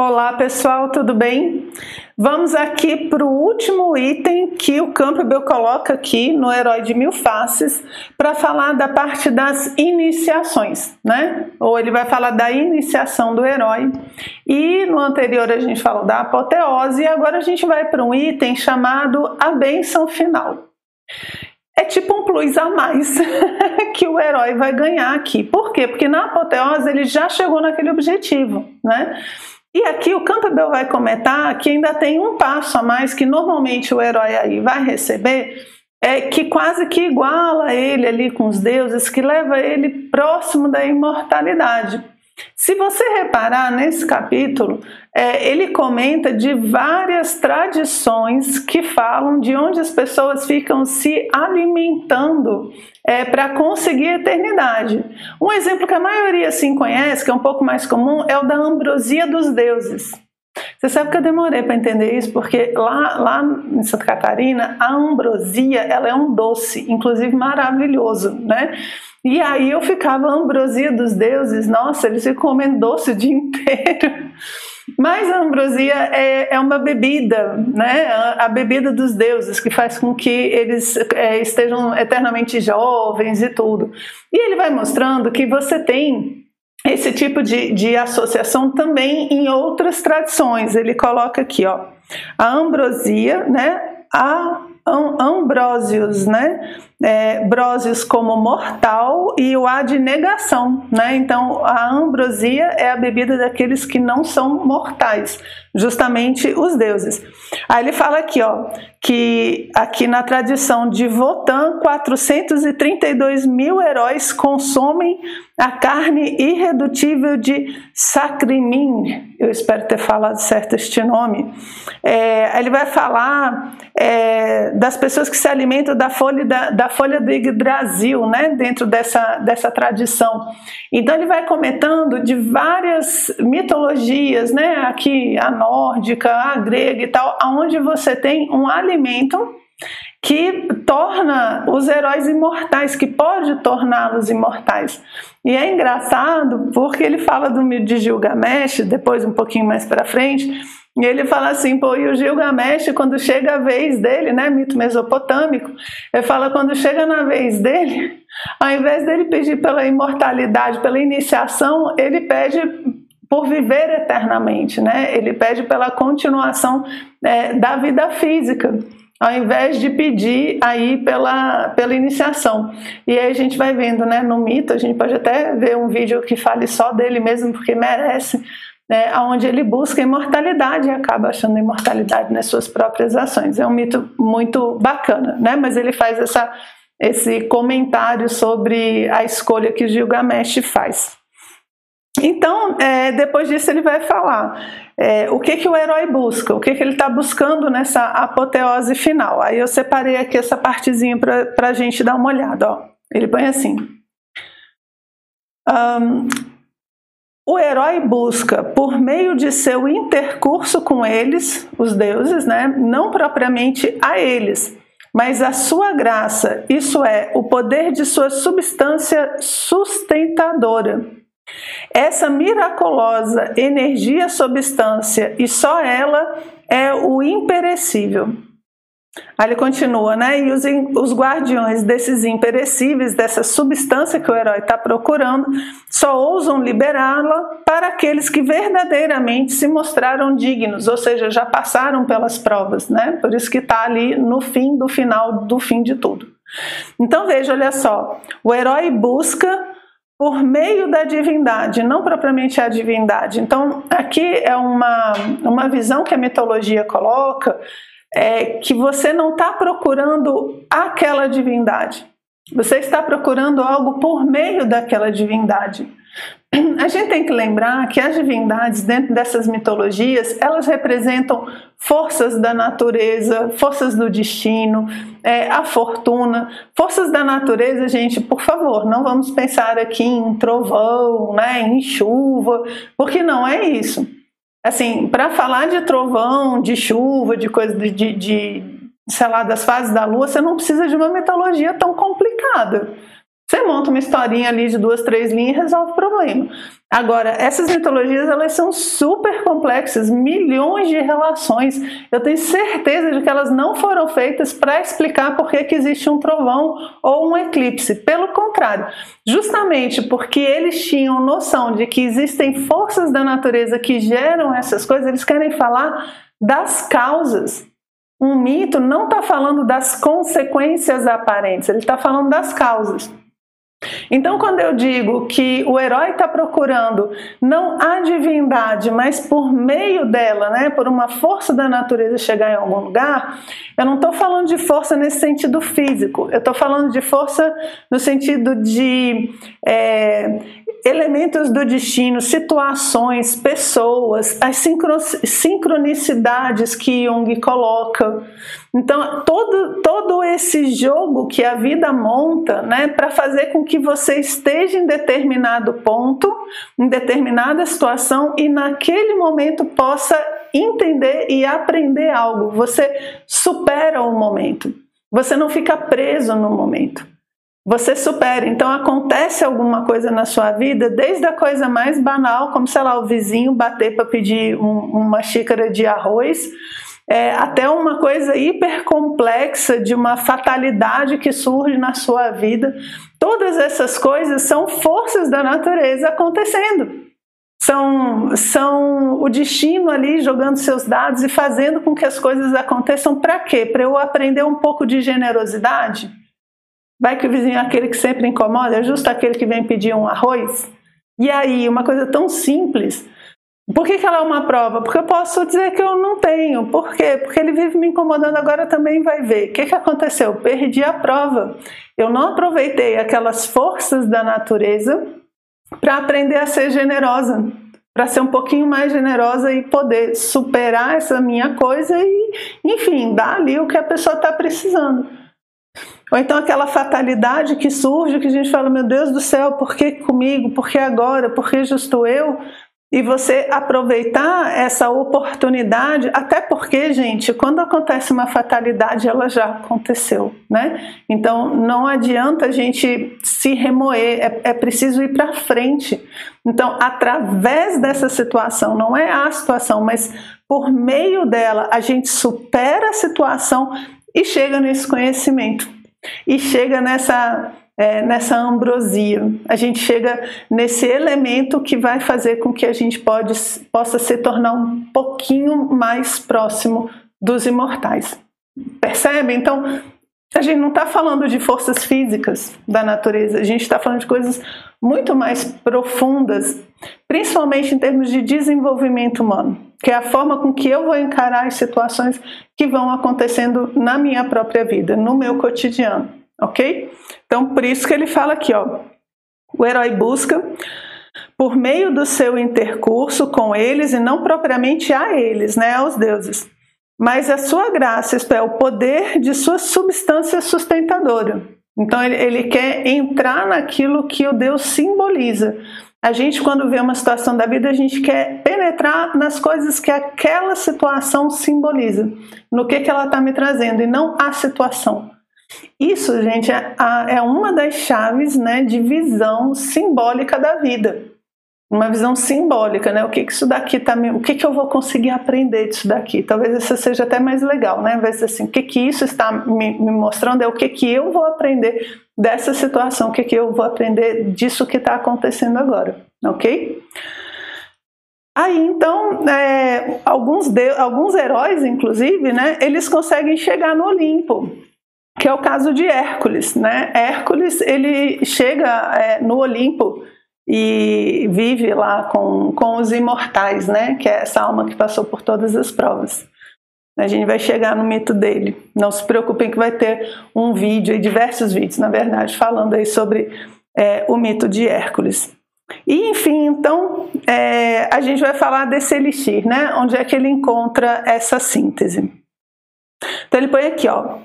Olá pessoal, tudo bem? Vamos aqui para o último item que o Campbell coloca aqui no Herói de Mil Faces para falar da parte das iniciações, né? Ou ele vai falar da iniciação do herói. E no anterior a gente falou da apoteose e agora a gente vai para um item chamado a benção final. É tipo um plus a mais que o herói vai ganhar aqui. Por quê? Porque na apoteose ele já chegou naquele objetivo, né? E aqui o Campbell vai comentar que ainda tem um passo a mais que normalmente o herói aí vai receber, é que quase que iguala ele ali com os deuses, que leva ele próximo da imortalidade. Se você reparar nesse capítulo, é, ele comenta de várias tradições que falam de onde as pessoas ficam se alimentando é, para conseguir a eternidade. Um exemplo que a maioria sim conhece, que é um pouco mais comum, é o da ambrosia dos deuses. Você sabe que eu demorei para entender isso, porque lá, lá em Santa Catarina, a ambrosia ela é um doce, inclusive maravilhoso, né? E aí eu ficava a ambrosia dos deuses, nossa, eles ficam comendo doce o dia inteiro. Mas a ambrosia é, é uma bebida, né? A, bebida dos deuses, que faz com que eles é, estejam eternamente jovens e tudo. E ele vai mostrando que você tem esse tipo de, de associação também em outras tradições. Ele coloca aqui, ó, a ambrosia, né? A Ambrósios, né? É, como mortal e o A de negação, né? Então a ambrosia é a bebida daqueles que não são mortais, justamente os deuses. Aí ele fala aqui, ó, que aqui na tradição de Votan, 432 mil heróis consomem a carne irredutível de Sacrimin, eu espero ter falado certo este nome. É, ele vai falar é, das pessoas que se alimentam da folha da, da folha do Yggdrasil, né, dentro dessa, dessa tradição. Então ele vai comentando de várias mitologias, né, aqui a nórdica, a grega e tal, aonde você tem um alimento que torna os heróis imortais, que pode torná-los imortais. E é engraçado porque ele fala do mito de Gilgamesh, depois um pouquinho mais para frente, e ele fala assim, pô, e o Gilgamesh, quando chega a vez dele, né, mito mesopotâmico, ele fala, quando chega na vez dele, ao invés dele pedir pela imortalidade, pela iniciação, ele pede por viver eternamente, né? Ele pede pela continuação é, da vida física ao invés de pedir aí pela, pela iniciação. E aí a gente vai vendo, né, no mito, a gente pode até ver um vídeo que fale só dele mesmo, porque merece, né, onde ele busca imortalidade e acaba achando imortalidade nas suas próprias ações. É um mito muito bacana, né, mas ele faz essa, esse comentário sobre a escolha que Gilgamesh faz. Então, é, depois disso ele vai falar é, o que, que o herói busca, o que, que ele está buscando nessa apoteose final. Aí eu separei aqui essa partezinha para a gente dar uma olhada. Ó. Ele põe assim: um, o herói busca, por meio de seu intercurso com eles, os deuses, né, não propriamente a eles, mas a sua graça, isso é, o poder de sua substância sustentadora essa miraculosa energia substância e só ela é o imperecível. Aí ele continua, né? E os, os guardiões desses imperecíveis, dessa substância que o herói está procurando, só ousam liberá-la para aqueles que verdadeiramente se mostraram dignos, ou seja, já passaram pelas provas, né? Por isso que está ali no fim do final do fim de tudo. Então veja, olha só, o herói busca por meio da divindade, não propriamente a divindade. Então, aqui é uma, uma visão que a mitologia coloca, é que você não está procurando aquela divindade, você está procurando algo por meio daquela divindade. A gente tem que lembrar que as divindades dentro dessas mitologias, elas representam forças da natureza, forças do destino, é, a fortuna. Forças da natureza, gente, por favor, não vamos pensar aqui em trovão, né, em chuva, porque não é isso. Assim, para falar de trovão, de chuva, de coisa de, de, de, sei lá, das fases da lua, você não precisa de uma mitologia tão complicada. Você monta uma historinha ali de duas, três linhas e resolve o problema. Agora, essas mitologias elas são super complexas, milhões de relações. Eu tenho certeza de que elas não foram feitas para explicar por que, que existe um trovão ou um eclipse. Pelo contrário, justamente porque eles tinham noção de que existem forças da natureza que geram essas coisas, eles querem falar das causas. Um mito não está falando das consequências aparentes, ele está falando das causas. Então, quando eu digo que o herói está procurando não a divindade, mas por meio dela, né, por uma força da natureza chegar em algum lugar, eu não estou falando de força nesse sentido físico, eu estou falando de força no sentido de é, elementos do destino, situações, pessoas, as sincronicidades que Jung coloca. Então, todo, todo esse jogo que a vida monta né, para fazer com que você esteja em determinado ponto, em determinada situação e naquele momento possa entender e aprender algo. Você supera o momento. Você não fica preso no momento você supera. Então acontece alguma coisa na sua vida, desde a coisa mais banal, como sei lá, o vizinho bater para pedir um, uma xícara de arroz, é, até uma coisa hiper complexa de uma fatalidade que surge na sua vida. Todas essas coisas são forças da natureza acontecendo. São, são o destino ali jogando seus dados e fazendo com que as coisas aconteçam para quê? Para eu aprender um pouco de generosidade? Vai que o vizinho é aquele que sempre incomoda, é justo aquele que vem pedir um arroz? E aí, uma coisa tão simples. Por que, que ela é uma prova? Porque eu posso dizer que eu não tenho. Por quê? Porque ele vive me incomodando, agora também vai ver. O que, que aconteceu? Perdi a prova. Eu não aproveitei aquelas forças da natureza para aprender a ser generosa, para ser um pouquinho mais generosa e poder superar essa minha coisa e, enfim, dar ali o que a pessoa está precisando. Ou então aquela fatalidade que surge, que a gente fala, meu Deus do céu, por que comigo? Por que agora? Por que justo eu? E você aproveitar essa oportunidade, até porque, gente, quando acontece uma fatalidade, ela já aconteceu, né? Então não adianta a gente se remoer, é, é preciso ir para frente. Então, através dessa situação, não é a situação, mas por meio dela, a gente supera a situação e chega nesse conhecimento e chega nessa, é, nessa ambrosia. A gente chega nesse elemento que vai fazer com que a gente pode, possa se tornar um pouquinho mais próximo dos imortais. Percebe? Então, a gente não está falando de forças físicas da natureza, a gente está falando de coisas muito mais profundas, principalmente em termos de desenvolvimento humano, que é a forma com que eu vou encarar as situações que vão acontecendo na minha própria vida, no meu cotidiano, ok? Então, por isso que ele fala aqui, ó, o herói busca por meio do seu intercurso com eles e não propriamente a eles, né, aos deuses, mas a sua graça, isto é, o poder de sua substância sustentadora. Então ele, ele quer entrar naquilo que o Deus simboliza. A gente, quando vê uma situação da vida, a gente quer penetrar nas coisas que aquela situação simboliza, no que, que ela está me trazendo, e não a situação. Isso, gente, é, é uma das chaves né, de visão simbólica da vida uma visão simbólica, né? O que, que isso daqui tá me, o que, que eu vou conseguir aprender disso daqui? Talvez isso seja até mais legal, né? Vai ser assim, o que, que isso está me, me, mostrando é o que, que eu vou aprender dessa situação, o que, que eu vou aprender disso que está acontecendo agora, ok? Aí então, é, alguns, de, alguns heróis, inclusive, né? Eles conseguem chegar no Olimpo, que é o caso de Hércules, né? Hércules ele chega é, no Olimpo e vive lá com, com os imortais, né? Que é essa alma que passou por todas as provas. A gente vai chegar no mito dele. Não se preocupem que vai ter um vídeo e diversos vídeos, na verdade, falando aí sobre é, o mito de Hércules. E enfim, então é, a gente vai falar desse elixir, né? Onde é que ele encontra essa síntese? Então ele põe aqui, ó.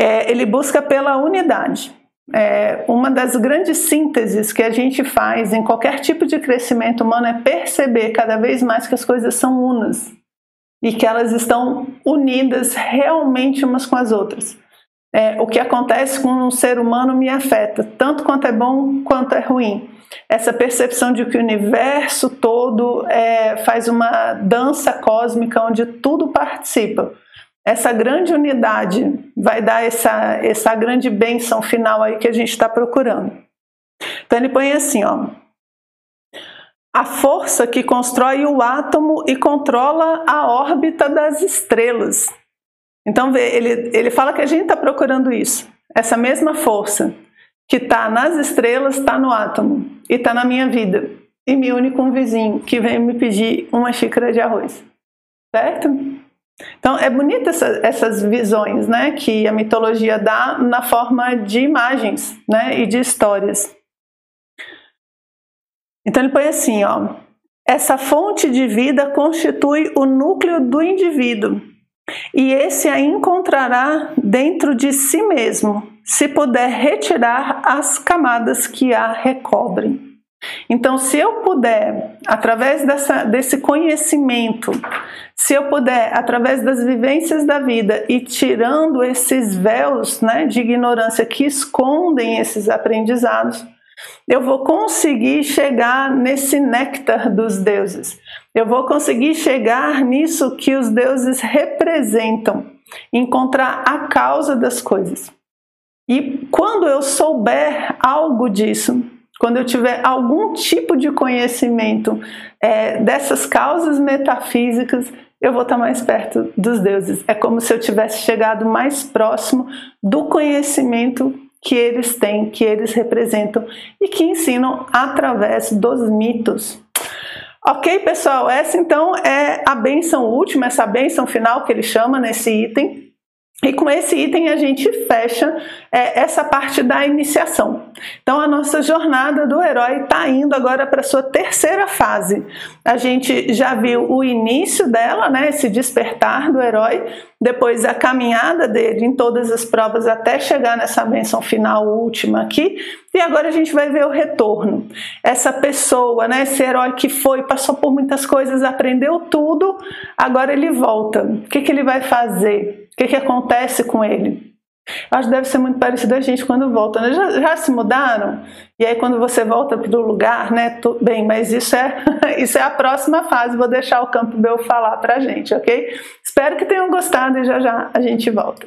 É, ele busca pela unidade. É, uma das grandes sínteses que a gente faz em qualquer tipo de crescimento humano é perceber cada vez mais que as coisas são unas e que elas estão unidas realmente umas com as outras. é, o que acontece com um ser humano me afeta, tanto quanto é bom quanto é ruim. Essa percepção de que o universo todo é, faz uma dança cósmica onde tudo participa. Essa grande unidade vai dar essa, essa grande bênção final aí que a gente está procurando. Então ele põe assim, ó. A força que constrói o átomo e controla a órbita das estrelas. Então, vê, ele, ele fala que a gente está procurando isso. Essa mesma força que está nas estrelas, está no átomo e está na minha vida. E me une com um vizinho que vem me pedir uma xícara de arroz. Certo? Então, é bonita essa, essas visões né, que a mitologia dá na forma de imagens né, e de histórias. Então, ele põe assim: ó, essa fonte de vida constitui o núcleo do indivíduo e esse a encontrará dentro de si mesmo, se puder retirar as camadas que a recobrem. Então, se eu puder, através dessa, desse conhecimento, se eu puder, através das vivências da vida, e tirando esses véus né, de ignorância que escondem esses aprendizados, eu vou conseguir chegar nesse néctar dos deuses. Eu vou conseguir chegar nisso que os deuses representam, encontrar a causa das coisas. E quando eu souber algo disso, quando eu tiver algum tipo de conhecimento é, dessas causas metafísicas, eu vou estar mais perto dos deuses. É como se eu tivesse chegado mais próximo do conhecimento que eles têm, que eles representam e que ensinam através dos mitos. Ok, pessoal, essa então é a benção última, essa benção final que ele chama nesse item. E com esse item a gente fecha é, essa parte da iniciação. Então nossa jornada do herói está indo agora para sua terceira fase. A gente já viu o início dela, né, esse despertar do herói, depois a caminhada dele em todas as provas até chegar nessa benção final última aqui, e agora a gente vai ver o retorno. Essa pessoa, né, esse herói que foi, passou por muitas coisas, aprendeu tudo, agora ele volta. O que, que ele vai fazer? O que, que acontece com ele? Acho que deve ser muito parecido a gente quando volta. Né? Já, já, se mudaram? E aí quando você volta para o lugar, né? Tu, bem, mas isso é, isso é a próxima fase. Vou deixar o Campo Bel falar para a gente, ok? Espero que tenham gostado e já já a gente volta.